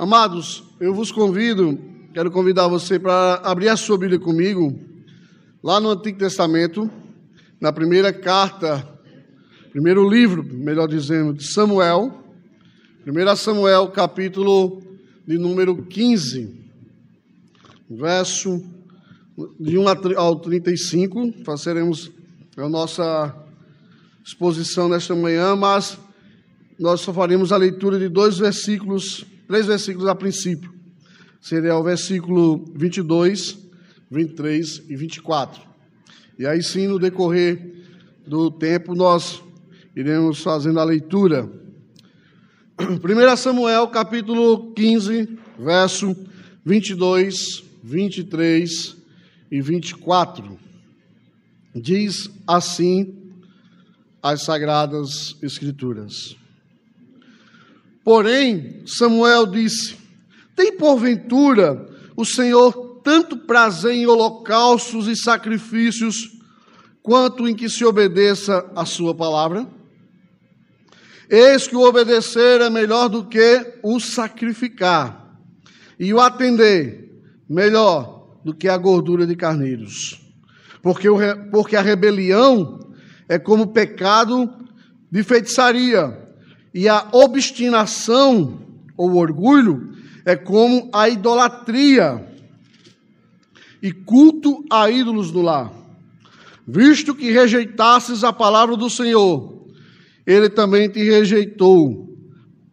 Amados, eu vos convido, quero convidar você para abrir a sua Bíblia comigo, lá no Antigo Testamento, na primeira carta, primeiro livro, melhor dizendo, de Samuel, 1 Samuel, capítulo de número 15, verso de 1 ao 35, fazeremos a nossa exposição nesta manhã, mas nós só faremos a leitura de dois versículos, três versículos a princípio. Seria o versículo 22, 23 e 24. E aí sim, no decorrer do tempo, nós iremos fazendo a leitura. 1 Samuel, capítulo 15, verso 22, 23 e 24. Diz assim as Sagradas Escrituras. Porém, Samuel disse: Tem porventura o Senhor tanto prazer em holocaustos e sacrifícios, quanto em que se obedeça a sua palavra? Eis que o obedecer é melhor do que o sacrificar, e o atender melhor do que a gordura de carneiros. Porque, o, porque a rebelião é como pecado de feitiçaria e a obstinação ou orgulho é como a idolatria e culto a ídolos do lar. Visto que rejeitasses a palavra do Senhor, ele também te rejeitou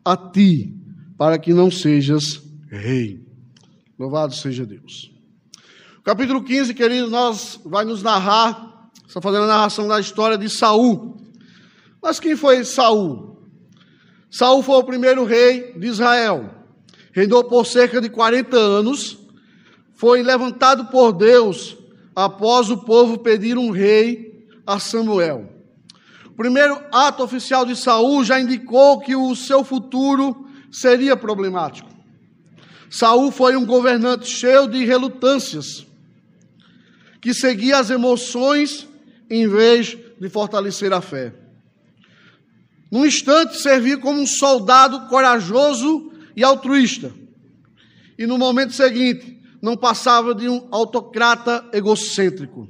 a ti, para que não sejas rei. Louvado seja Deus. Capítulo 15, queridos, nós vai nos narrar, está fazendo a narração da história de Saul. Mas quem foi Saul? Saul foi o primeiro rei de Israel. Reinou por cerca de 40 anos. Foi levantado por Deus após o povo pedir um rei a Samuel. O primeiro ato oficial de Saul já indicou que o seu futuro seria problemático. Saul foi um governante cheio de relutâncias, que seguia as emoções em vez de fortalecer a fé. Num instante servia como um soldado corajoso e altruísta. E no momento seguinte, não passava de um autocrata egocêntrico.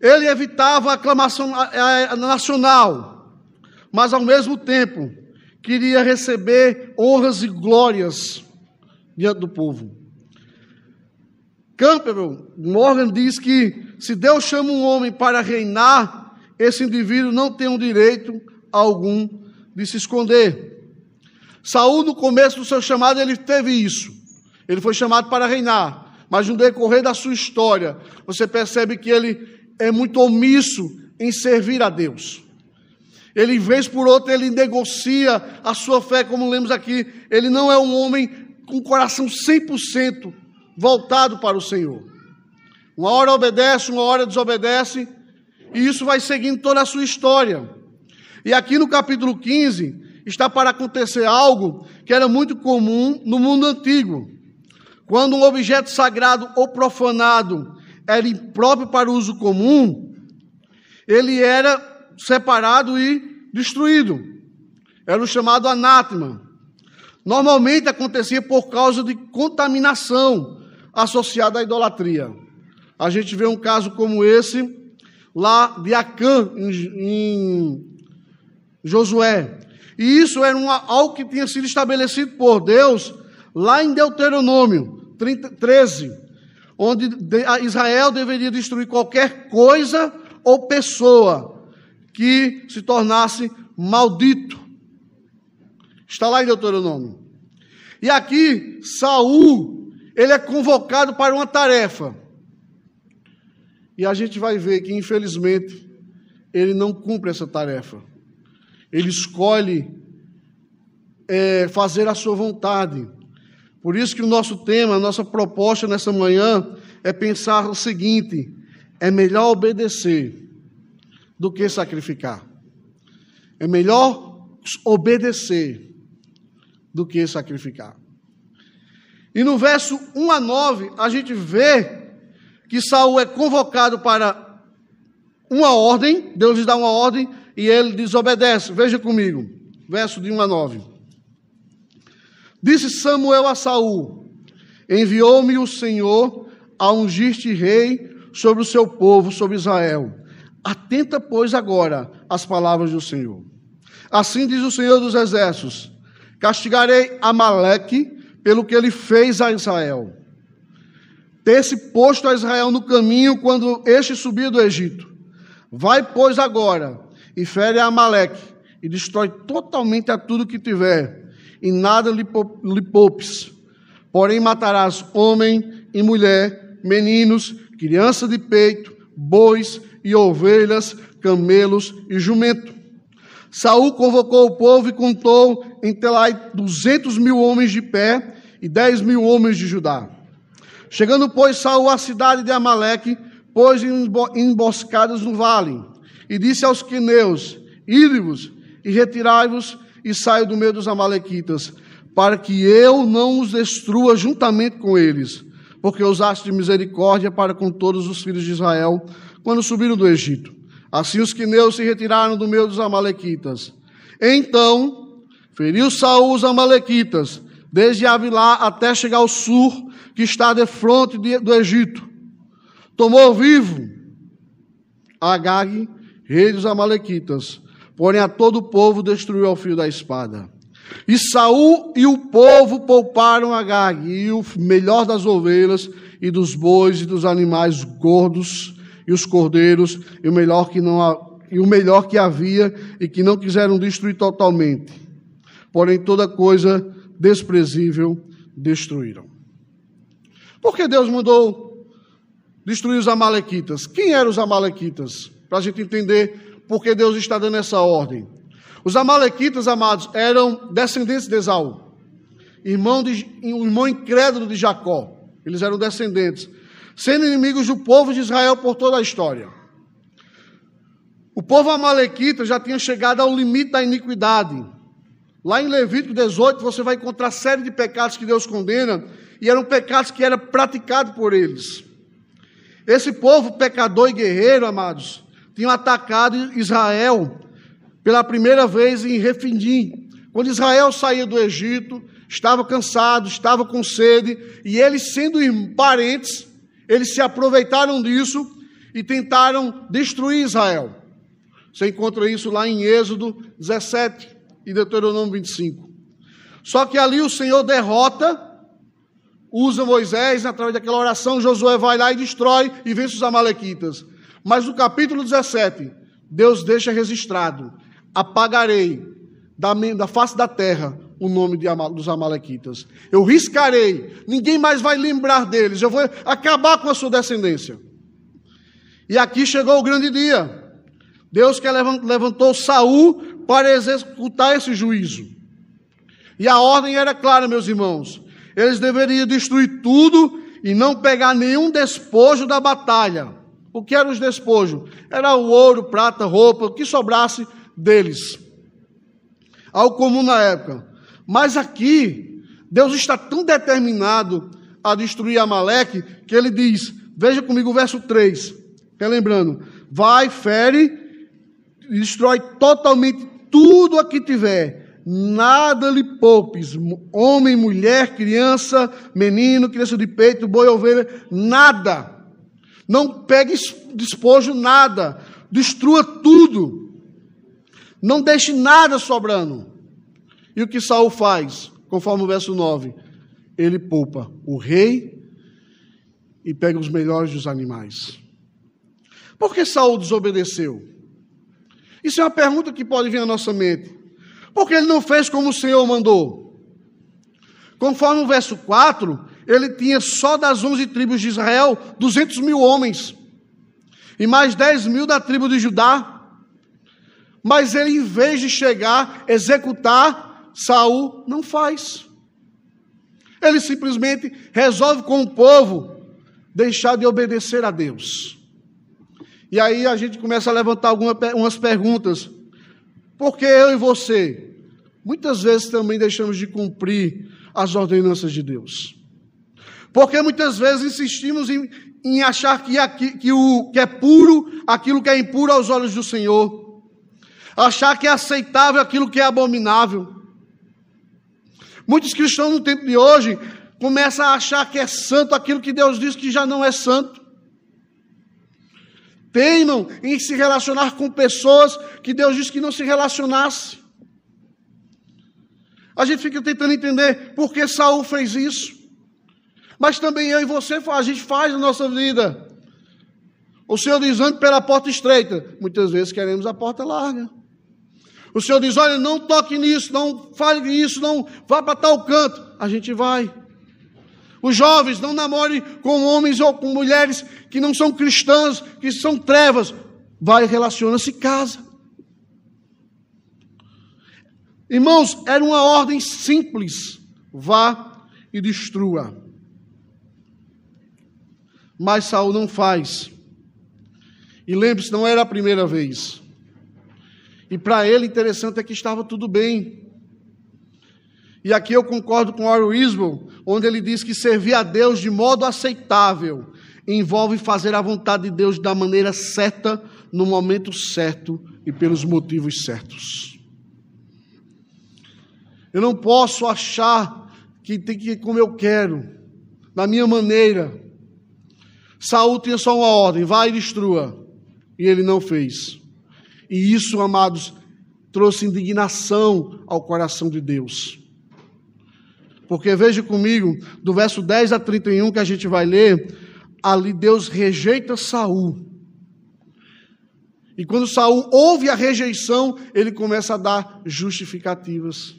Ele evitava a aclamação nacional, mas ao mesmo tempo queria receber honras e glórias diante do povo. Campbell Morgan diz que se Deus chama um homem para reinar, esse indivíduo não tem um direito algum de se esconder. Saul, no começo do seu chamado, ele teve isso. Ele foi chamado para reinar. Mas no decorrer da sua história, você percebe que ele é muito omisso em servir a Deus. Ele, vez por outra, ele negocia a sua fé, como lemos aqui. Ele não é um homem com o coração 100% voltado para o Senhor. Uma hora obedece, uma hora desobedece, e isso vai seguindo toda a sua história. E aqui no capítulo 15 está para acontecer algo que era muito comum no mundo antigo. Quando um objeto sagrado ou profanado era impróprio para uso comum, ele era separado e destruído. Era o chamado anátema. Normalmente acontecia por causa de contaminação associada à idolatria. A gente vê um caso como esse lá de Acã, em, em Josué. E isso era uma, algo que tinha sido estabelecido por Deus lá em Deuteronômio 30, 13, onde Israel deveria destruir qualquer coisa ou pessoa que se tornasse maldito. Está lá em Deuteronômio. E aqui Saul, ele é convocado para uma tarefa. E a gente vai ver que, infelizmente, ele não cumpre essa tarefa. Ele escolhe é, fazer a sua vontade. Por isso que o nosso tema, a nossa proposta nessa manhã é pensar o seguinte: é melhor obedecer do que sacrificar. É melhor obedecer do que sacrificar. E no verso 1 a 9, a gente vê que Saul é convocado para uma ordem, Deus lhe dá uma ordem e ele desobedece. Veja comigo, verso de 1 a 9. Disse Samuel a Saul: Enviou-me o Senhor a ungir-te rei sobre o seu povo, sobre Israel. Atenta, pois, agora às palavras do Senhor. Assim diz o Senhor dos Exércitos: Castigarei Amaleque pelo que ele fez a Israel. Ter-se posto a Israel no caminho quando este subia do Egito. Vai, pois, agora e fere a Amaleque e destrói totalmente a tudo que tiver, e nada lhe poupes. Porém, matarás homem e mulher, meninos, criança de peito, bois e ovelhas, camelos e jumento. Saul convocou o povo e contou em Telai duzentos mil homens de pé e dez mil homens de Judá. Chegando, pois, Saul à cidade de Amaleque, pôs emboscadas no vale, e disse aos queneus: Ide-vos e retirai-vos e saiam do meio dos amalequitas, para que eu não os destrua juntamente com eles, porque usaste de misericórdia para com todos os filhos de Israel, quando subiram do Egito. Assim os quineus se retiraram do meio dos amalequitas. Então feriu Saul os amalequitas, desde Avilá até chegar ao sul, que está de fronte do Egito. Tomou vivo Agag, rei dos amalequitas, porém a todo o povo destruiu ao fio da espada. E Saul e o povo pouparam Agag, e o melhor das ovelhas, e dos bois, e dos animais gordos, e os cordeiros, e o melhor que não e o melhor que havia e que não quiseram destruir totalmente. Porém toda coisa desprezível destruíram. Por que Deus mandou destruir os amalequitas? Quem eram os amalequitas? Para a gente entender por que Deus está dando essa ordem. Os amalequitas, amados, eram descendentes de Esaú, irmão, de, irmão incrédulo de Jacó. Eles eram descendentes sendo inimigos do povo de Israel por toda a história. O povo amalequita já tinha chegado ao limite da iniquidade. Lá em Levítico 18, você vai encontrar série de pecados que Deus condena, e eram pecados que eram praticados por eles. Esse povo pecador e guerreiro, amados, tinham atacado Israel pela primeira vez em Refidim. Quando Israel saía do Egito, estava cansado, estava com sede, e eles, sendo parentes, eles se aproveitaram disso e tentaram destruir Israel. Você encontra isso lá em Êxodo 17 e Deuteronômio 25. Só que ali o Senhor derrota, usa Moisés, através daquela oração, Josué vai lá e destrói e vence os amalequitas. Mas no capítulo 17, Deus deixa registrado: apagarei da, face da terra o nome de, dos Amalequitas. Eu riscarei, ninguém mais vai lembrar deles, eu vou acabar com a sua descendência. E aqui chegou o grande dia. Deus que levantou Saul para executar esse juízo. E a ordem era clara, meus irmãos. Eles deveriam destruir tudo e não pegar nenhum despojo da batalha. O que eram os despojos? Era o ouro, prata, roupa, o que sobrasse deles. Algo comum na época. Mas aqui, Deus está tão determinado a destruir Amaleque que ele diz: veja comigo o verso 3, relembrando: vai, fere, destrói totalmente tudo aqui tiver, nada lhe poupes, homem, mulher, criança, menino, criança de peito, boi, ovelha, nada. Não pegue despojo, nada. Destrua tudo. Não deixe nada sobrando. E o que Saul faz? Conforme o verso 9, ele poupa o rei e pega os melhores dos animais. Por que Saul desobedeceu? Isso é uma pergunta que pode vir à nossa mente. Porque ele não fez como o Senhor mandou. Conforme o verso 4, ele tinha só das 11 tribos de Israel 200 mil homens. E mais 10 mil da tribo de Judá. Mas ele, em vez de chegar, executar Saul não faz. Ele simplesmente resolve com o povo deixar de obedecer a Deus. E aí a gente começa a levantar algumas perguntas. Por que eu e você, muitas vezes também deixamos de cumprir as ordenanças de Deus? Porque muitas vezes insistimos em, em achar que, aqui, que, o, que é puro aquilo que é impuro aos olhos do Senhor, achar que é aceitável aquilo que é abominável Muitos cristãos no tempo de hoje começam a achar que é santo aquilo que Deus diz que já não é santo. Teimam em se relacionar com pessoas que Deus disse que não se relacionasse. A gente fica tentando entender por que Saul fez isso. Mas também eu e você, a gente faz na nossa vida. O Senhor diz, ande pela porta estreita. Muitas vezes queremos a porta larga. O Senhor diz, olha, não toque nisso, não fale nisso, não vá para tal canto. A gente vai. Os jovens não namorem com homens ou com mulheres que não são cristãs, que são trevas. Vai, relaciona-se, casa. Irmãos, era uma ordem simples: vá e destrua. Mas Saul não faz. E lembre-se, não era a primeira vez. E para ele, interessante é que estava tudo bem. E aqui eu concordo com Orwell Isbell, onde ele diz que servir a Deus de modo aceitável envolve fazer a vontade de Deus da maneira certa, no momento certo e pelos motivos certos. Eu não posso achar que tem que ir como eu quero, da minha maneira. Saul tinha só uma ordem: vai e destrua. E ele não fez. E isso, amados, trouxe indignação ao coração de Deus. Porque veja comigo, do verso 10 a 31 que a gente vai ler, ali Deus rejeita Saul. E quando Saul ouve a rejeição, ele começa a dar justificativas.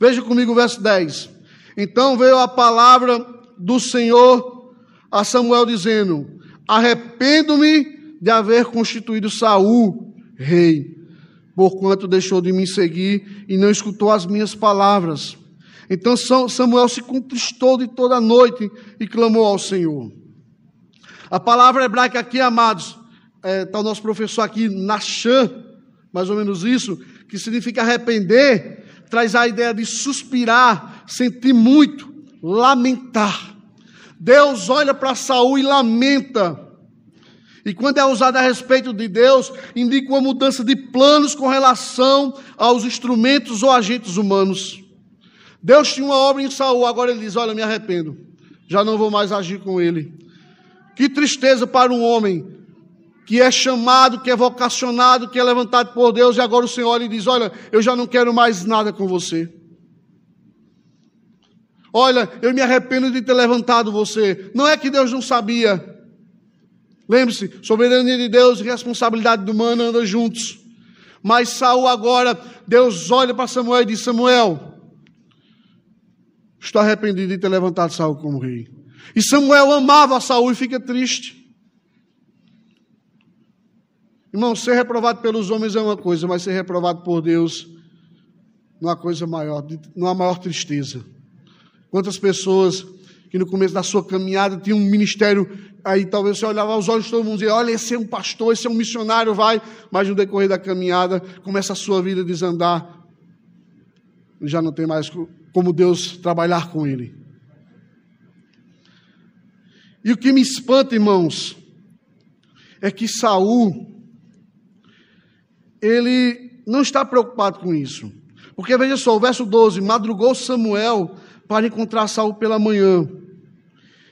Veja comigo o verso 10. Então veio a palavra do Senhor a Samuel dizendo: Arrependo-me de haver constituído Saul rei, porquanto deixou de me seguir e não escutou as minhas palavras. Então Samuel se contristou de toda a noite e clamou ao Senhor. A palavra hebraica aqui, amados, está é, tá o nosso professor aqui, Nachã, mais ou menos isso, que significa arrepender, traz a ideia de suspirar, sentir muito, lamentar. Deus olha para Saul e lamenta. E quando é usado a respeito de Deus, indica uma mudança de planos com relação aos instrumentos ou agentes humanos. Deus tinha uma obra em Saul, agora ele diz: Olha, me arrependo, já não vou mais agir com ele. Que tristeza para um homem que é chamado, que é vocacionado, que é levantado por Deus, e agora o Senhor lhe diz: Olha, eu já não quero mais nada com você. Olha, eu me arrependo de ter levantado você. Não é que Deus não sabia. Lembre-se, soberania de Deus e responsabilidade humana andam juntos. Mas Saul agora, Deus olha para Samuel e diz: Samuel, estou arrependido de ter levantado Saul como rei. E Samuel amava Saul e fica triste. Irmão, ser reprovado pelos homens é uma coisa, mas ser reprovado por Deus não há coisa maior, não há maior tristeza. Quantas pessoas que no começo da sua caminhada tinham um ministério, aí talvez você olhava aos olhos de todo mundo e dizia, olha, esse é um pastor, esse é um missionário, vai, mas no decorrer da caminhada começa a sua vida a desandar, já não tem mais como Deus trabalhar com ele. E o que me espanta, irmãos, é que Saul ele não está preocupado com isso. Porque veja só, o verso 12: madrugou Samuel para encontrar Saul pela manhã.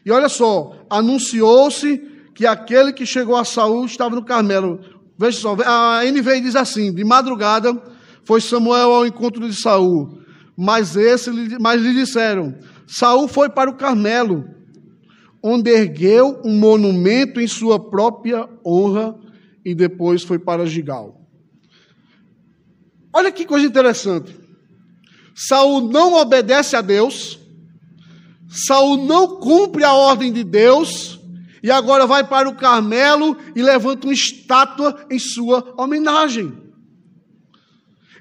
E olha só, anunciou-se que aquele que chegou a Saul estava no Carmelo. Veja só, a NVI diz assim: de madrugada foi Samuel ao encontro de Saul, mas esse, mas lhe disseram: Saul foi para o Carmelo, onde ergueu um monumento em sua própria honra e depois foi para Gigal. Olha que coisa interessante. Saul não obedece a Deus, Saul não cumpre a ordem de Deus, e agora vai para o Carmelo e levanta uma estátua em sua homenagem.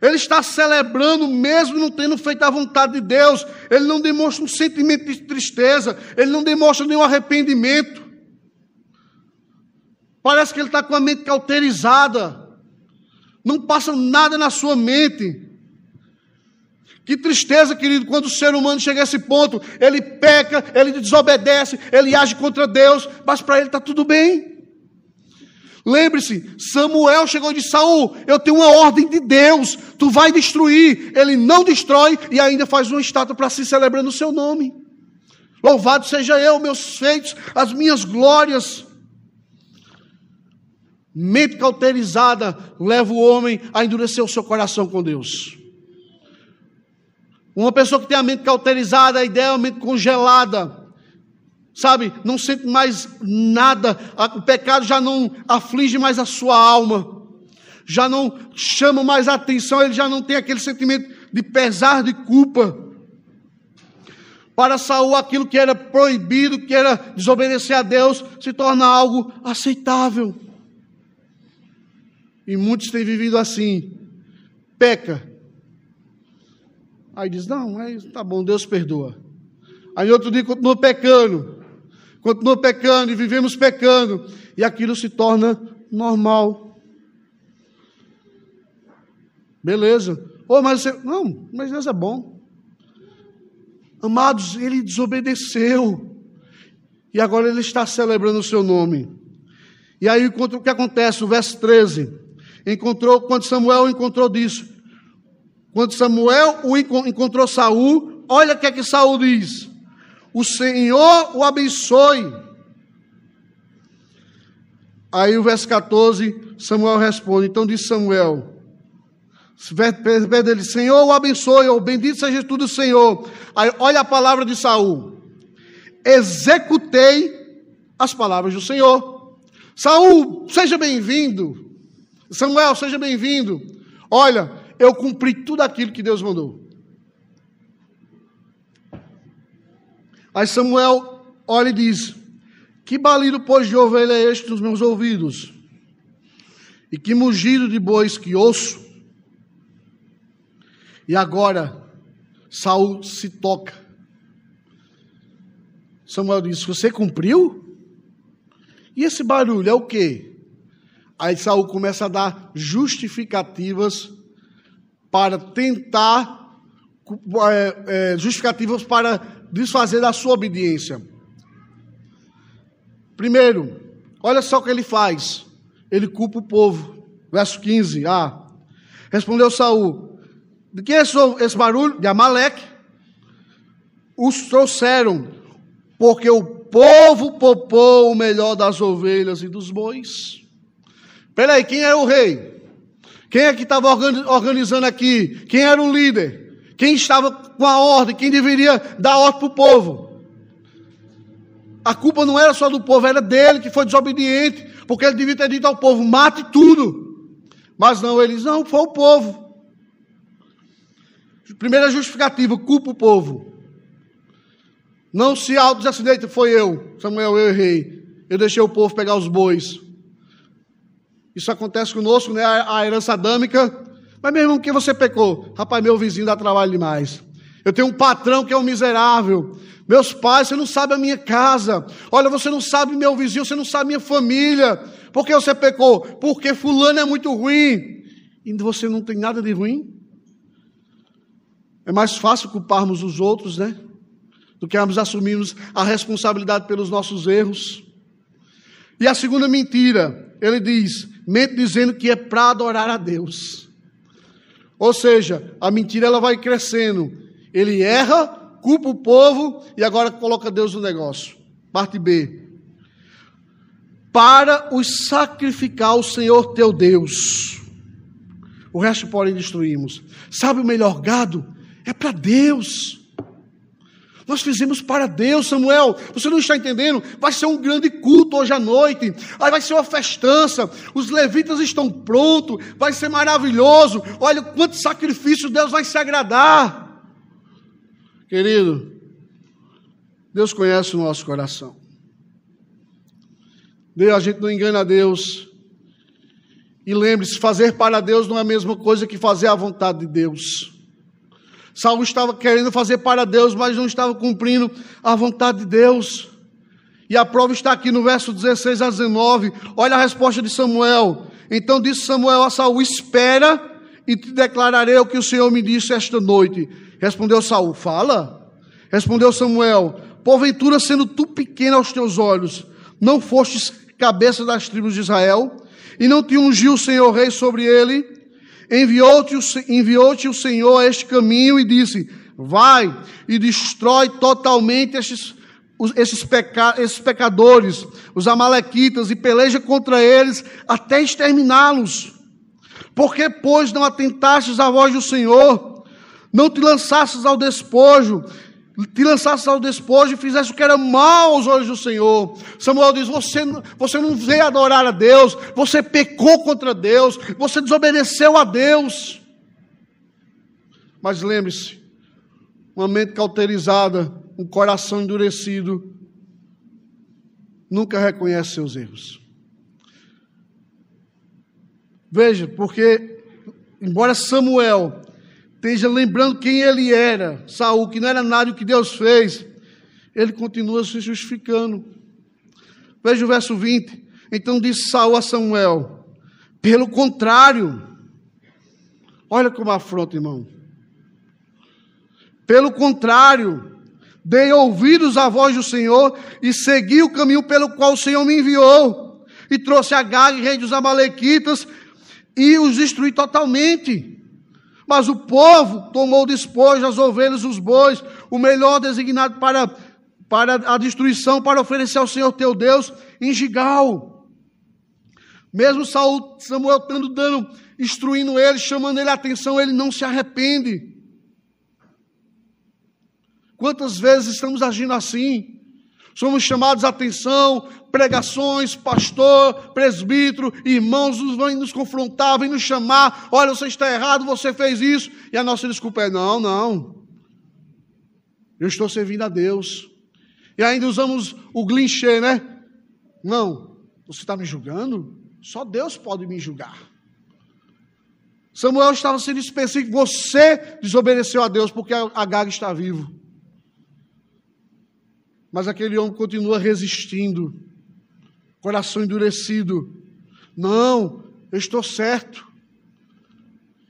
Ele está celebrando, mesmo não tendo feito a vontade de Deus. Ele não demonstra um sentimento de tristeza, ele não demonstra nenhum arrependimento. Parece que ele está com a mente cauterizada. Não passa nada na sua mente. Que tristeza, querido, quando o ser humano chega a esse ponto, ele peca, ele desobedece, ele age contra Deus, mas para ele está tudo bem. Lembre-se, Samuel chegou e disse: Saul, eu tenho uma ordem de Deus, tu vai destruir. Ele não destrói e ainda faz uma estátua para se celebrar no seu nome. Louvado seja eu, meus feitos, as minhas glórias. Mente cauterizada leva o homem a endurecer o seu coração com Deus. Uma pessoa que tem a mente cauterizada, a ideia é mente congelada, sabe, não sente mais nada, o pecado já não aflige mais a sua alma, já não chama mais a atenção, ele já não tem aquele sentimento de pesar, de culpa. Para Saul, aquilo que era proibido, que era desobedecer a Deus, se torna algo aceitável. E muitos têm vivido assim. Peca. Aí diz: Não, mas tá bom, Deus perdoa. Aí outro dia continua pecando continua pecando e vivemos pecando, e aquilo se torna normal. Beleza. Oh, mas você... Não, mas Deus é bom. Amados, ele desobedeceu. E agora ele está celebrando o seu nome. E aí o que acontece? O verso 13. Encontrou, quando Samuel encontrou disso. Quando Samuel o encontrou Saul, olha o que é que Saul diz. O Senhor o abençoe. Aí o verso 14, Samuel responde. Então disse Samuel, dele, Senhor o abençoe, ou bendito seja tudo o Senhor. Aí olha a palavra de Saul. Executei as palavras do Senhor. Saul, seja bem-vindo. Samuel, seja bem-vindo. Olha, eu cumpri tudo aquilo que Deus mandou. Aí Samuel olha e diz: Que balido, pois, de ovelha é este nos meus ouvidos? E que mugido de bois que ouço? E agora, Saul se toca. Samuel diz: Você cumpriu? E esse barulho é o quê? Aí Saul começa a dar justificativas para tentar é, é, justificativas para desfazer da sua obediência. Primeiro, olha só o que ele faz. Ele culpa o povo. Verso 15. Ah. Respondeu Saul: De que é esse barulho? De Amaleque. Os trouxeram, porque o povo popou o melhor das ovelhas e dos bois. Peraí, quem era o rei? Quem é que estava organizando aqui? Quem era o líder? Quem estava com a ordem, quem deveria dar ordem para o povo. A culpa não era só do povo, era dele que foi desobediente, porque ele devia ter dito ao povo: mate tudo. Mas não, eles não, foi o povo. Primeira justificativa: culpa o povo. Não se auto-acidente, foi eu, Samuel, eu errei. Eu deixei o povo pegar os bois. Isso acontece conosco, né? A herança adâmica mas, meu irmão, que você pecou? Rapaz, meu vizinho dá trabalho demais. Eu tenho um patrão que é um miserável. Meus pais, você não sabe a minha casa. Olha, você não sabe meu vizinho, você não sabe minha família. Por que você pecou? Porque fulano é muito ruim. E você não tem nada de ruim? É mais fácil culparmos os outros, né? Do que assumirmos a responsabilidade pelos nossos erros. E a segunda mentira, ele diz, mente dizendo que é para adorar a Deus. Ou seja, a mentira ela vai crescendo. Ele erra, culpa o povo e agora coloca Deus no negócio. Parte B. Para os sacrificar ao Senhor teu Deus. O resto podem destruirmos. Sabe o melhor gado? É para Deus. Nós fizemos para Deus, Samuel. Você não está entendendo? Vai ser um grande culto hoje à noite. Aí vai ser uma festança. Os levitas estão prontos. Vai ser maravilhoso. Olha quanto sacrifício Deus vai se agradar. Querido, Deus conhece o nosso coração. Deus, a gente não engana Deus. E lembre-se, fazer para Deus não é a mesma coisa que fazer a vontade de Deus. Saul estava querendo fazer para Deus, mas não estava cumprindo a vontade de Deus. E a prova está aqui no verso 16 a 19. Olha a resposta de Samuel. Então disse Samuel a Saul: Espera e te declararei o que o Senhor me disse esta noite. Respondeu Saul: Fala. Respondeu Samuel: Porventura, sendo tu pequeno aos teus olhos, não fostes cabeça das tribos de Israel, e não te ungiu o Senhor rei sobre ele, enviou-te o, enviou o Senhor a este caminho e disse: Vai e destrói totalmente estes, esses, peca, esses pecadores, os amalequitas, e peleja contra eles até exterminá-los. Porque, pois, não atentastes à voz do Senhor, não te lançastes ao despojo, te lançasses ao despojo e fizesse o que era mal aos olhos do Senhor. Samuel diz: você, você não veio adorar a Deus, você pecou contra Deus, você desobedeceu a Deus. Mas lembre-se, uma mente cauterizada, um coração endurecido, nunca reconhece seus erros. Veja, porque, embora Samuel esteja lembrando quem ele era, Saul, que não era nada o que Deus fez, ele continua se justificando. Veja o verso 20. Então disse Saul a Samuel: pelo contrário, olha como afronta, irmão. Pelo contrário, dei ouvidos à voz do Senhor e segui o caminho pelo qual o Senhor me enviou. E trouxe a Gag, rei dos Amalequitas, e os destruí totalmente. Mas o povo tomou despojo, as ovelhas, os bois, o melhor designado para, para a destruição, para oferecer ao Senhor teu Deus em Gigal. Mesmo Saul, Samuel estando dando, instruindo ele, chamando ele a atenção, ele não se arrepende. Quantas vezes estamos agindo assim? Somos chamados a atenção, pregações, pastor, presbítero, irmãos nos vão nos confrontar, vêm nos chamar, olha, você está errado, você fez isso, e a nossa desculpa é: não, não, eu estou servindo a Deus. E ainda usamos o glinchê, né? Não, você está me julgando? Só Deus pode me julgar. Samuel estava sendo específico, você desobedeceu a Deus porque Agag está vivo. Mas aquele homem continua resistindo coração endurecido. Não, eu estou certo.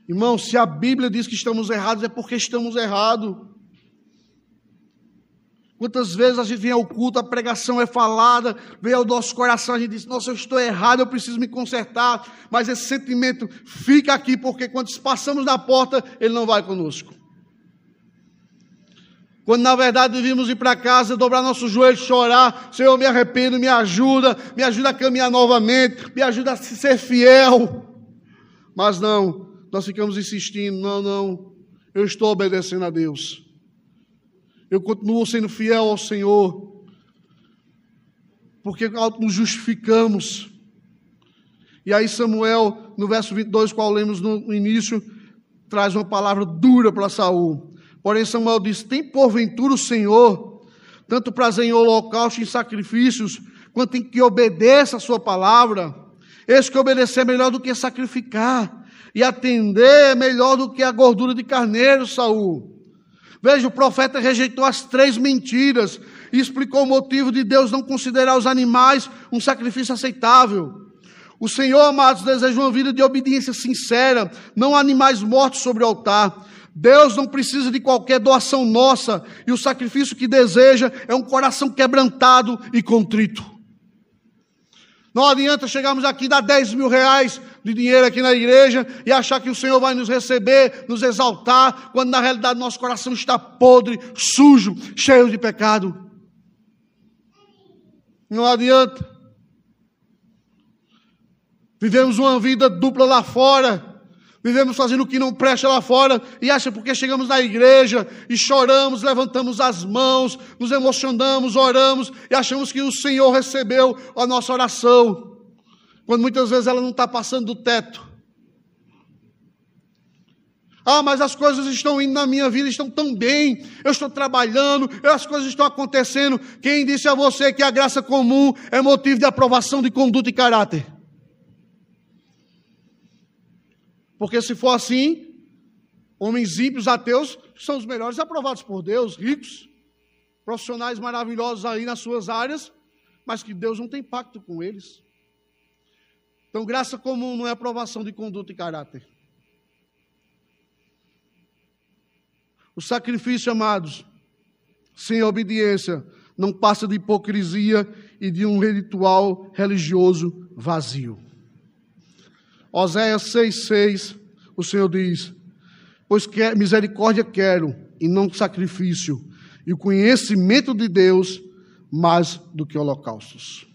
Irmão, se a Bíblia diz que estamos errados, é porque estamos errados. Quantas vezes a gente vem ao culto, a pregação é falada, vem ao nosso coração, a gente diz: Nossa, eu estou errado, eu preciso me consertar. Mas esse sentimento fica aqui, porque quando passamos na porta, ele não vai conosco. Quando na verdade devíamos ir para casa, dobrar nossos joelhos, chorar, Senhor, me arrependo, me ajuda, me ajuda a caminhar novamente, me ajuda a ser fiel. Mas não, nós ficamos insistindo, não, não, eu estou obedecendo a Deus. Eu continuo sendo fiel ao Senhor. Porque nos justificamos. E aí Samuel, no verso 22, qual lemos no início, traz uma palavra dura para Saul. Porém, Samuel diz: Tem porventura o Senhor, tanto prazer em holocausto e em sacrifícios, quanto em que obedeça a sua palavra. Esse que obedecer é melhor do que sacrificar, e atender é melhor do que a gordura de carneiro, Saul. Veja, o profeta rejeitou as três mentiras e explicou o motivo de Deus não considerar os animais um sacrifício aceitável. O Senhor, amados, deseja uma vida de obediência sincera, não animais mortos sobre o altar. Deus não precisa de qualquer doação nossa, e o sacrifício que deseja é um coração quebrantado e contrito. Não adianta chegarmos aqui, dar 10 mil reais de dinheiro aqui na igreja e achar que o Senhor vai nos receber, nos exaltar, quando na realidade nosso coração está podre, sujo, cheio de pecado. Não adianta. Vivemos uma vida dupla lá fora Vivemos fazendo o que não presta lá fora e acha porque chegamos na igreja e choramos, levantamos as mãos, nos emocionamos, oramos e achamos que o Senhor recebeu a nossa oração, quando muitas vezes ela não está passando do teto. Ah, mas as coisas estão indo na minha vida, estão tão bem, eu estou trabalhando, as coisas estão acontecendo. Quem disse a você que a graça comum é motivo de aprovação de conduta e caráter? Porque se for assim, homens ímpios, ateus, são os melhores aprovados por Deus, ricos, profissionais maravilhosos aí nas suas áreas, mas que Deus não tem pacto com eles. Então, graça comum não é aprovação de conduta e caráter. O sacrifício, amados, sem obediência, não passa de hipocrisia e de um ritual religioso vazio. Oséias 6,6, o Senhor diz: Pois quer, misericórdia quero, e não sacrifício, e o conhecimento de Deus mais do que holocaustos.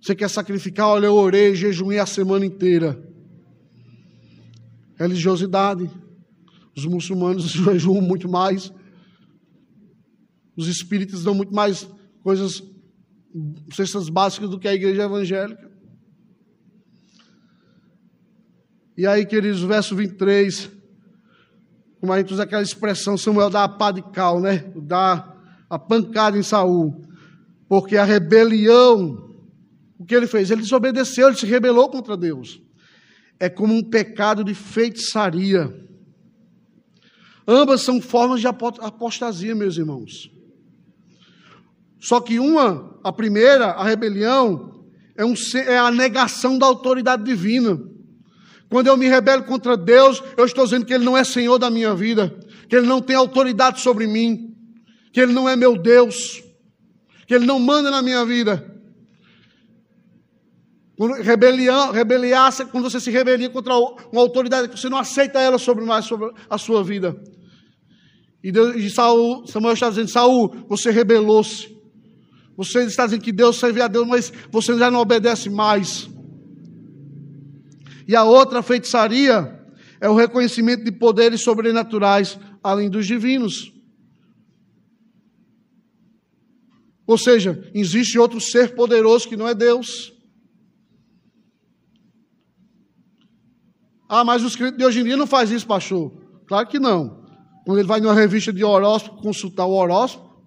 Você quer sacrificar? Olha, eu orei, jejuei a semana inteira. Religiosidade. Os muçulmanos jejuam muito mais. Os espíritas dão muito mais coisas, cestas básicas do que a igreja evangélica. E aí, queridos, o verso 23, como a gente usa aquela expressão, Samuel dá a pá de cal, né? Dá a pancada em Saul. Porque a rebelião, o que ele fez? Ele desobedeceu, ele se rebelou contra Deus. É como um pecado de feitiçaria. Ambas são formas de apostasia, meus irmãos. Só que uma, a primeira, a rebelião, é, um, é a negação da autoridade divina. Quando eu me rebelo contra Deus, eu estou dizendo que Ele não é Senhor da minha vida, que Ele não tem autoridade sobre mim, que Ele não é meu Deus, que Ele não manda na minha vida. Rebelião, rebeliar, quando você se rebelia contra uma autoridade, você não aceita ela sobre mais sobre a sua vida. E, Deus, e Saul, Samuel está dizendo: Saul, você rebelou-se. Você está dizendo que Deus serve a Deus, mas você já não obedece mais. E a outra feitiçaria é o reconhecimento de poderes sobrenaturais além dos divinos. Ou seja, existe outro ser poderoso que não é Deus. Ah, mas os crentes de hoje em dia não faz isso, pastor. Claro que não. Quando ele vai numa revista de horóscopo consultar o horóscopo,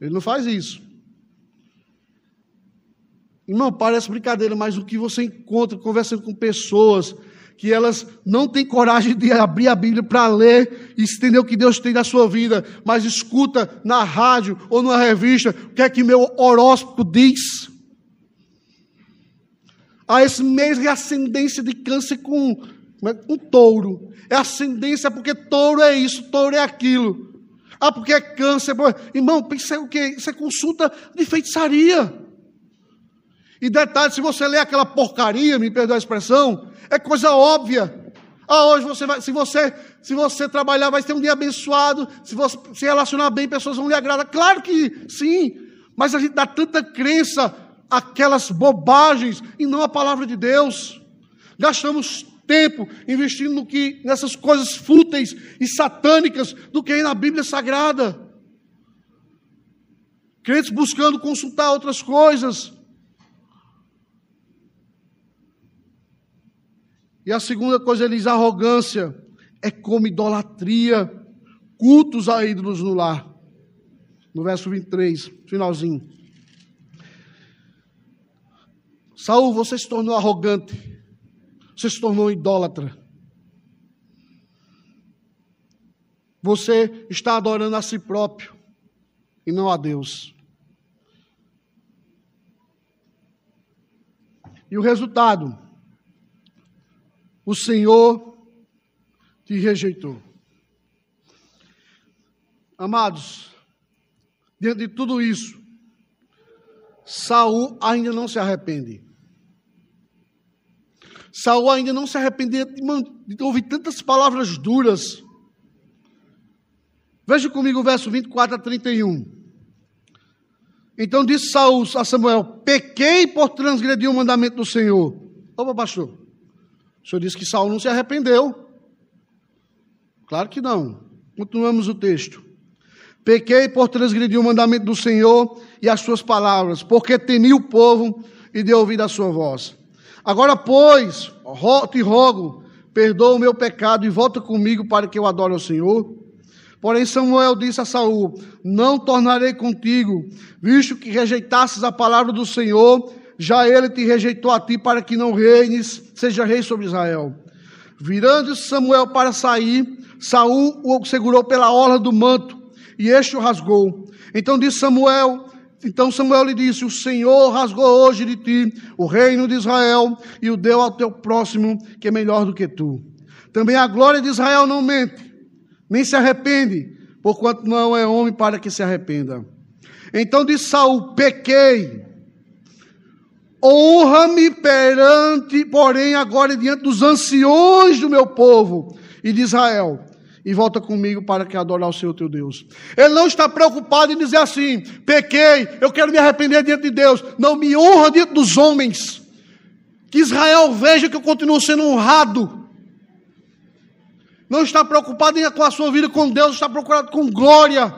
ele não faz isso. Irmão, parece brincadeira, mas o que você encontra conversando com pessoas que elas não têm coragem de abrir a Bíblia para ler e entender o que Deus tem na sua vida, mas escuta na rádio ou numa revista o que é que meu horóscopo diz. Ah, esse mês é ascendência de câncer com um touro. É ascendência porque touro é isso, touro é aquilo. Ah, porque é câncer. Irmão, isso é o quê? Isso é consulta de feitiçaria. E detalhe, se você ler aquela porcaria, me perdoa a expressão, é coisa óbvia. Ah, hoje você vai, se você, se você trabalhar, vai ter um dia abençoado, se você se relacionar bem, pessoas vão lhe agradar. Claro que sim, mas a gente dá tanta crença àquelas bobagens e não à palavra de Deus. Gastamos tempo investindo no que nessas coisas fúteis e satânicas do que na Bíblia Sagrada. Crentes buscando consultar outras coisas. E a segunda coisa, ele diz: arrogância é como idolatria, cultos a ídolos no lar. No verso 23, finalzinho. Saul, você se tornou arrogante, você se tornou idólatra. Você está adorando a si próprio e não a Deus. E o resultado? O Senhor te rejeitou. Amados, diante de tudo isso, Saul ainda não se arrepende. Saul ainda não se arrepende de ouvir tantas palavras duras. Veja comigo o verso 24 a 31. Então disse Saul a Samuel: Pequei por transgredir o mandamento do Senhor. Opa, pastor. O senhor disse que Saul não se arrependeu. Claro que não. Continuamos o texto. Pequei por transgredir o mandamento do Senhor e as suas palavras, porque temi o povo e dei ouvido à sua voz. Agora, pois, te rogo, perdoa o meu pecado e volta comigo para que eu adore ao Senhor. Porém, Samuel disse a Saul: Não tornarei contigo, visto que rejeitasses a palavra do Senhor já ele te rejeitou a ti para que não reines, seja rei sobre Israel. Virando Samuel para sair, Saul o segurou pela orla do manto e este o rasgou. Então disse Samuel, então Samuel lhe disse: O Senhor rasgou hoje de ti o reino de Israel e o deu ao teu próximo, que é melhor do que tu. Também a glória de Israel não mente, nem se arrepende, porquanto não é homem para que se arrependa. Então disse Saul: pequei. Honra-me perante, porém, agora diante dos anciões do meu povo e de Israel, e volta comigo para que adorar o Senhor teu Deus. Ele não está preocupado em dizer assim: pequei, eu quero me arrepender diante de Deus. Não me honra diante dos homens. Que Israel veja que eu continuo sendo honrado. Não está preocupado com a sua vida com Deus, está preocupado com glória.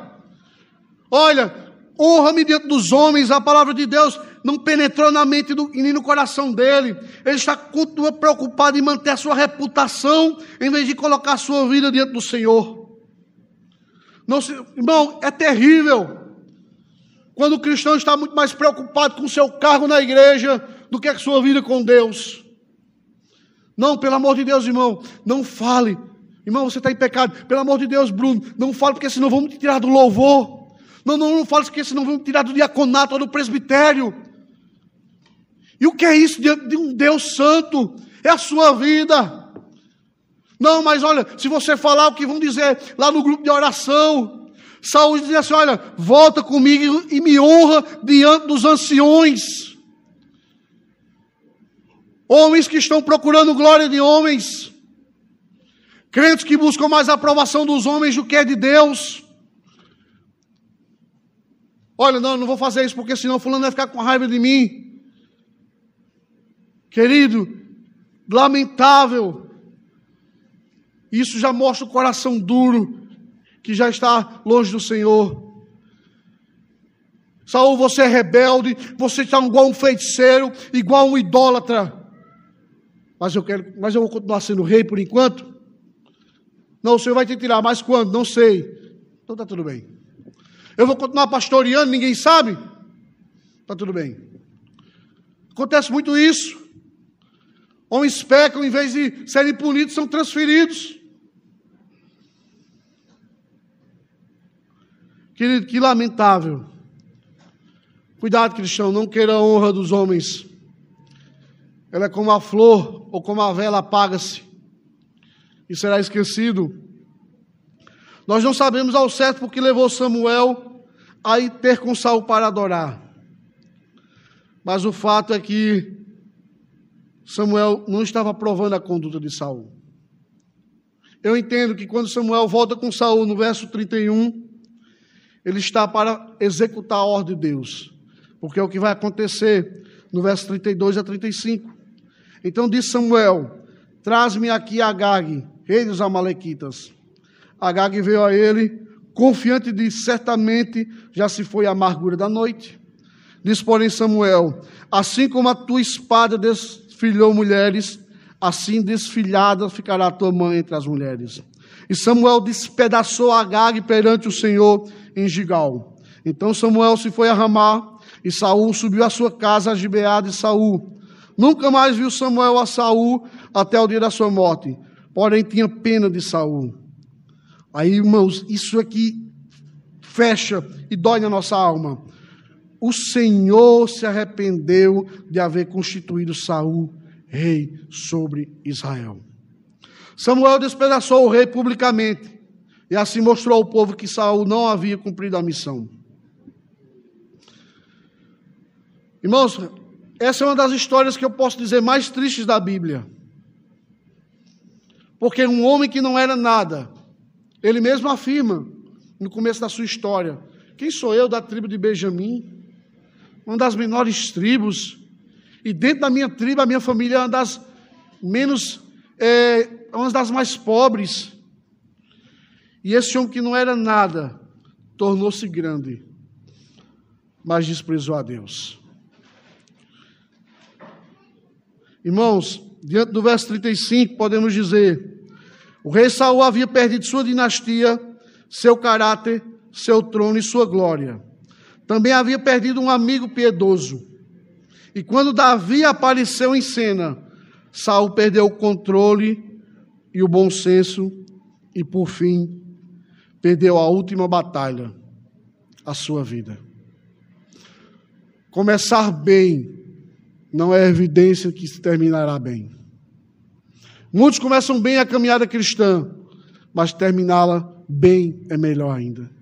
Olha, honra-me diante dos homens, a palavra de Deus não penetrou na mente do, nem no coração dele. Ele está continua preocupado em manter a sua reputação, em vez de colocar a sua vida diante do Senhor. Não, irmão, é terrível quando o cristão está muito mais preocupado com o seu cargo na igreja do que a sua vida com Deus. Não, pelo amor de Deus, irmão, não fale. Irmão, você está em pecado. Pelo amor de Deus, Bruno, não fale, porque senão vamos te tirar do louvor. Não, não, não fale, porque senão vamos te tirar do diaconato ou do presbitério. E o que é isso diante de um Deus santo? É a sua vida. Não, mas olha, se você falar o que vão dizer lá no grupo de oração, Saúl dizia assim: olha, volta comigo e me honra diante dos anciões. Homens que estão procurando glória de homens, crentes que buscam mais a aprovação dos homens do que é de Deus. Olha, não, não vou fazer isso porque senão fulano vai ficar com raiva de mim. Querido, lamentável. Isso já mostra o coração duro que já está longe do Senhor. Saul, você é rebelde, você está igual um feiticeiro, igual um idólatra. Mas eu quero, mas eu vou continuar sendo rei por enquanto. Não, o Senhor vai te tirar, mas quando? Não sei. Então está tudo bem. Eu vou continuar pastoreando, ninguém sabe? Está tudo bem. Acontece muito isso. Homens pecam, em vez de serem punidos, são transferidos. Querido, que lamentável. Cuidado, cristão, não queira a honra dos homens. Ela é como a flor ou como a vela apaga-se e será esquecido. Nós não sabemos ao certo porque levou Samuel a ir ter com Saul para adorar. Mas o fato é que Samuel não estava aprovando a conduta de Saul. Eu entendo que quando Samuel volta com Saul no verso 31, ele está para executar a ordem de Deus, porque é o que vai acontecer no verso 32 a 35. Então disse Samuel: Traz-me aqui Agag, rei dos Amalequitas. Agag veio a ele, confiante de certamente já se foi a amargura da noite. Diz, porém, Samuel: Assim como a tua espada des filhou mulheres, assim desfilhada ficará tua mãe entre as mulheres. E Samuel despedaçou Agag perante o Senhor em Gigal. Então Samuel se foi a Ramá, e Saul subiu à sua casa a Gibeá de Saul. Nunca mais viu Samuel a Saul até o dia da sua morte. Porém tinha pena de Saul. Aí, irmãos, isso aqui fecha e dói na nossa alma o Senhor se arrependeu de haver constituído Saul rei sobre Israel. Samuel despedaçou o rei publicamente e assim mostrou ao povo que Saul não havia cumprido a missão. Irmãos, essa é uma das histórias que eu posso dizer mais tristes da Bíblia. Porque um homem que não era nada, ele mesmo afirma no começo da sua história: Quem sou eu da tribo de Benjamim? Uma das menores tribos, e dentro da minha tribo, a minha família é uma das menos, é, uma das mais pobres. E esse homem que não era nada, tornou-se grande, mas desprezou a Deus. Irmãos, diante do verso 35, podemos dizer: o rei Saul havia perdido sua dinastia, seu caráter, seu trono e sua glória. Também havia perdido um amigo piedoso. E quando Davi apareceu em cena, Saul perdeu o controle e o bom senso e por fim perdeu a última batalha, a sua vida. Começar bem não é evidência que se terminará bem. Muitos começam bem a caminhada cristã, mas terminá-la bem é melhor ainda.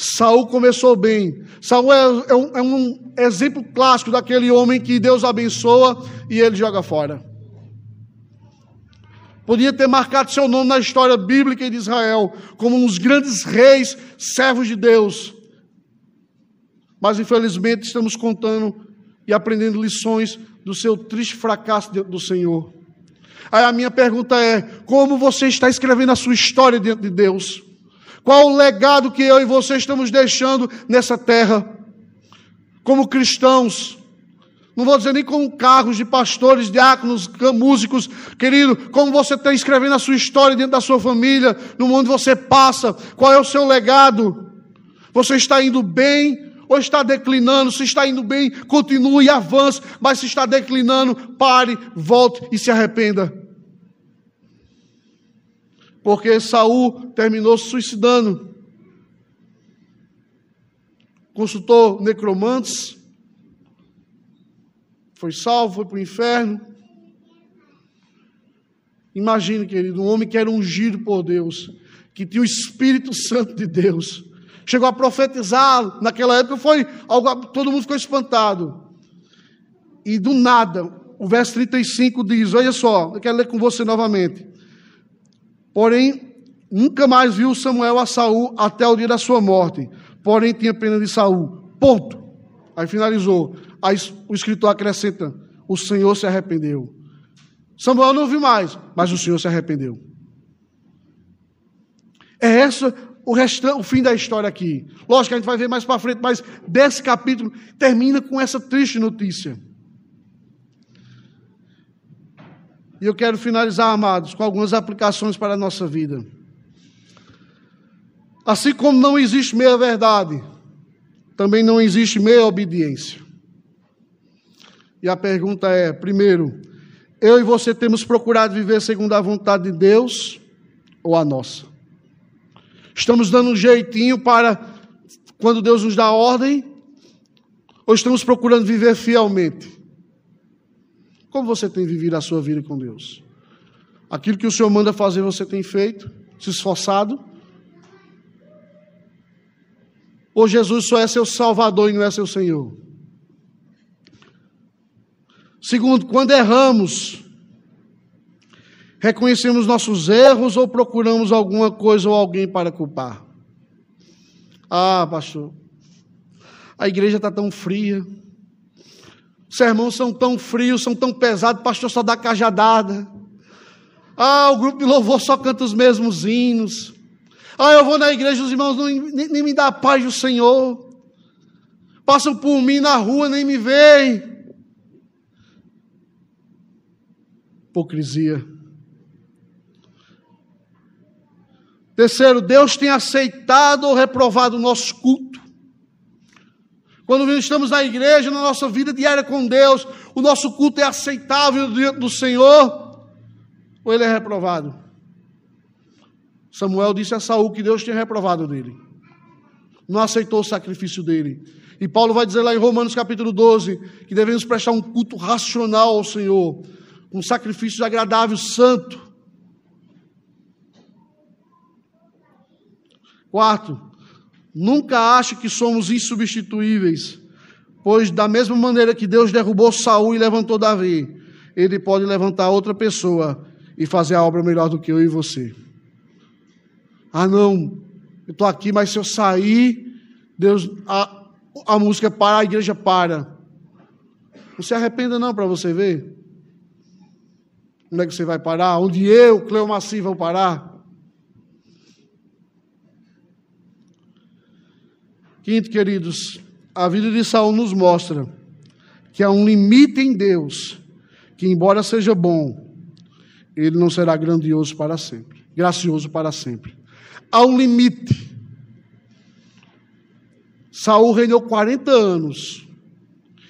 Saul começou bem. Saul é, é, um, é, um, exemplo clássico daquele homem que Deus abençoa e ele joga fora. Podia ter marcado seu nome na história bíblica de Israel como um dos grandes reis, servos de Deus. Mas infelizmente estamos contando e aprendendo lições do seu triste fracasso do Senhor. Aí a minha pergunta é: como você está escrevendo a sua história diante de Deus? Qual o legado que eu e você estamos deixando nessa terra? Como cristãos, não vou dizer nem com cargos de pastores, diáconos, músicos, querido, como você está escrevendo a sua história dentro da sua família, no mundo você passa, qual é o seu legado? Você está indo bem ou está declinando? Se está indo bem, continue avance, mas se está declinando, pare, volte e se arrependa. Porque Saul terminou se suicidando. Consultou necromantes, foi salvo, foi para o inferno. Imagine, querido, um homem que era ungido por Deus, que tinha o Espírito Santo de Deus, chegou a profetizar, naquela época foi algo, todo mundo ficou espantado. E do nada, o verso 35 diz: Olha só, eu quero ler com você novamente. Porém, nunca mais viu Samuel a Saul até o dia da sua morte. Porém, tinha pena de Saul. Ponto. Aí finalizou. Aí o escritor acrescenta: O Senhor se arrependeu. Samuel não viu mais, mas o Senhor se arrependeu. É essa o, o fim da história aqui. Lógico que a gente vai ver mais para frente, mas desse capítulo termina com essa triste notícia. E eu quero finalizar, amados, com algumas aplicações para a nossa vida. Assim como não existe meia verdade, também não existe meia obediência. E a pergunta é: primeiro, eu e você temos procurado viver segundo a vontade de Deus ou a nossa? Estamos dando um jeitinho para quando Deus nos dá ordem? Ou estamos procurando viver fielmente? Como você tem vivido a sua vida com Deus? Aquilo que o Senhor manda fazer, você tem feito? Se esforçado? Ou Jesus só é seu Salvador e não é seu Senhor? Segundo, quando erramos, reconhecemos nossos erros ou procuramos alguma coisa ou alguém para culpar? Ah, pastor, a igreja está tão fria, sermões são tão frios, são tão pesados, o pastor só dá cajadada. Ah, o grupo de louvor só canta os mesmos hinos. Ah, eu vou na igreja, os irmãos não, nem, nem me dão a paz do Senhor. Passam por mim na rua, nem me veem. Hipocrisia. Terceiro, Deus tem aceitado ou reprovado o nosso culto. Quando estamos na igreja, na nossa vida diária com Deus, o nosso culto é aceitável diante do Senhor, ou ele é reprovado? Samuel disse a Saul que Deus tinha reprovado dele. Não aceitou o sacrifício dele. E Paulo vai dizer lá em Romanos capítulo 12 que devemos prestar um culto racional ao Senhor, um sacrifício agradável, santo. Quarto, nunca ache que somos insubstituíveis, pois da mesma maneira que Deus derrubou Saul e levantou Davi, ele pode levantar outra pessoa e fazer a obra melhor do que eu e você. Ah, não, eu estou aqui, mas se eu sair, Deus, a, a música para, a igreja para. Não se arrependa não para você ver. Onde é que você vai parar? Onde eu, Cleo Massi, vou parar? Quinto, queridos, a vida de Saul nos mostra que há um limite em Deus, que embora seja bom, ele não será grandioso para sempre, gracioso para sempre. Há um limite. Saul reinou 40 anos.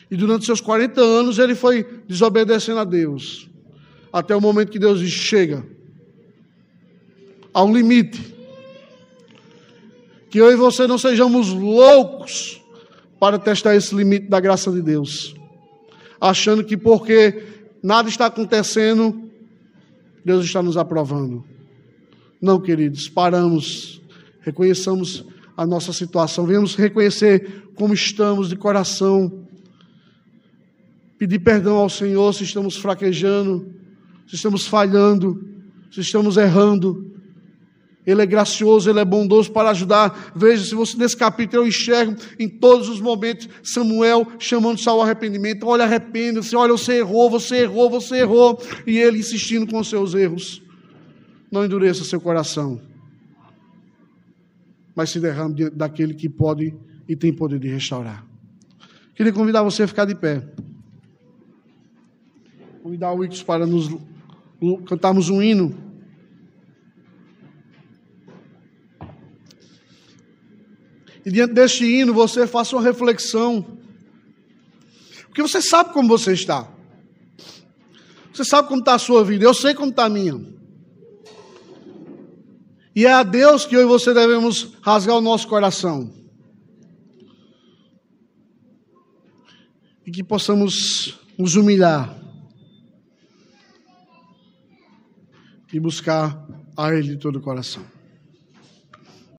E durante seus 40 anos ele foi desobedecendo a Deus. Até o momento que Deus diz: chega. Há um limite. Que eu e você não sejamos loucos para testar esse limite da graça de Deus, achando que porque nada está acontecendo, Deus está nos aprovando. Não, queridos, paramos, reconheçamos a nossa situação, venhamos reconhecer como estamos de coração, pedir perdão ao Senhor se estamos fraquejando, se estamos falhando, se estamos errando. Ele é gracioso, ele é bondoso para ajudar. Veja, se você nesse capítulo eu enxergo em todos os momentos Samuel chamando Saul ao arrependimento. Olha, arrependa-se, olha, você errou, você errou, você errou. E ele insistindo com os seus erros. Não endureça seu coração, mas se derrame diante daquele que pode e tem poder de restaurar. Queria convidar você a ficar de pé. Convidar o Ictus para nos cantarmos um hino. E diante deste hino você faça uma reflexão. Porque você sabe como você está. Você sabe como está a sua vida. Eu sei como está a minha. E é a Deus que eu e você devemos rasgar o nosso coração. E que possamos nos humilhar e buscar a Ele de todo o coração.